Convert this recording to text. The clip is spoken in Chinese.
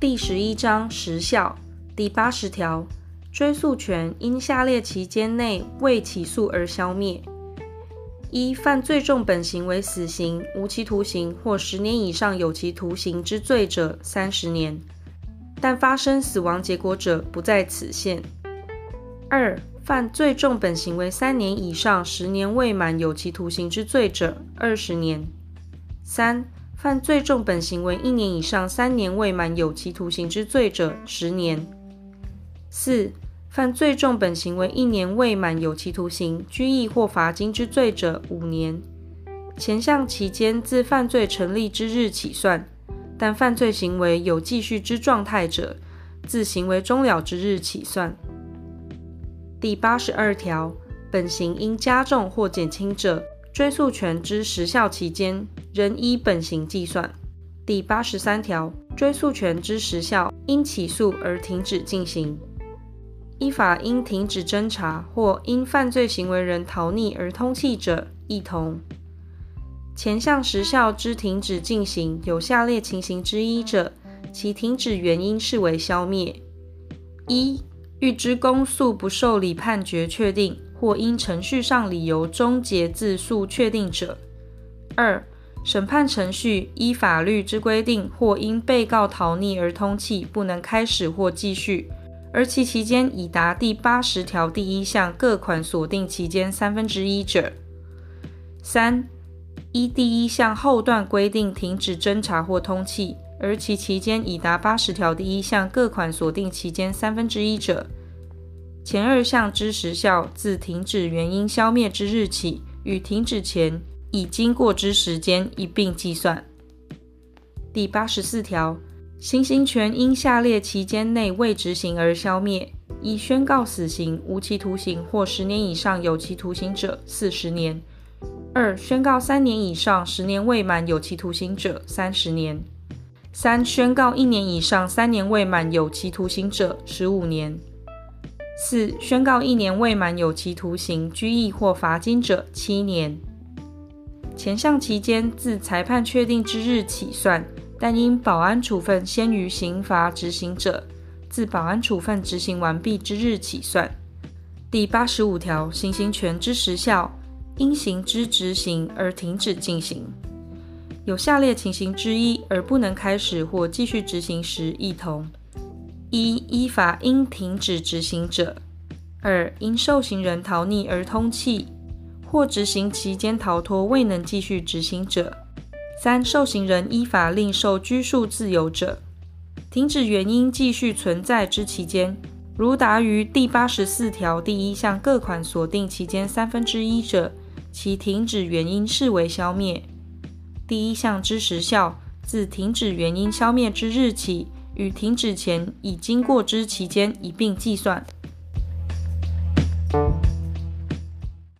第十一章时效第八十条，追诉权因下列期间内未起诉而消灭：一、犯最重本刑为死刑、无期徒刑或十年以上有期徒刑之罪者，三十年，但发生死亡结果者不在此限；二、犯最重本刑为三年以上十年未满有期徒刑之罪者，二十年；三、犯最重本刑为一年以上三年未满有期徒刑之罪者，十年；四、犯最重本刑为一年未满有期徒刑、拘役或罚金之罪者，五年。前项期间自犯罪成立之日起算，但犯罪行为有继续之状态者，自行为终了之日起算。第八十二条，本刑应加重或减轻者，追诉权之时效期间，仍依本刑计算。第八十三条，追诉权之时效因起诉而停止进行，依法因停止侦查或因犯罪行为人逃匿而通缉者，亦同。前项时效之停止进行有下列情形之一者，其停止原因视为消灭：一、预知公诉不受理判决确定，或因程序上理由终结自诉确定者；二、审判程序依法律之规定，或因被告逃匿而通气，不能开始或继续，而其期间已达第八十条第一项各款锁定期间三分之一者；三、依第一项后段规定停止侦查或通气，而其期间已达八十条第一项各款锁定期间三分之一者。前二项之时效，自停止原因消灭之日起，与停止前已经过之时间一并计算。第八十四条，行刑权因下列期间内未执行而消灭：一、宣告死刑、无期徒刑或十年以上有期徒刑者，四十年；二、宣告三年以上十年未满有期徒刑者，三十年；三、宣告一年以上三年未满有期徒刑者，十五年；四、宣告一年未满有期徒刑、拘役或罚金者，七年。前项期间自裁判确定之日起算，但因保安处分先于刑罚执行者，自保安处分执行完毕之日起算。第八十五条，行刑权之时效，因刑之执行而停止进行。有下列情形之一而不能开始或继续执行时，一同：一、依法应停止执行者；二、因受刑人逃匿而通气。或执行期间逃脱未能继续执行者；三、受刑人依法另受拘束自由者。停止原因继续存在之期间，如达于第八十四条第一项各款所定期间三分之一者，其停止原因视为消灭。第一项之时效，自停止原因消灭之日起，与停止前已经过之期间一并计算。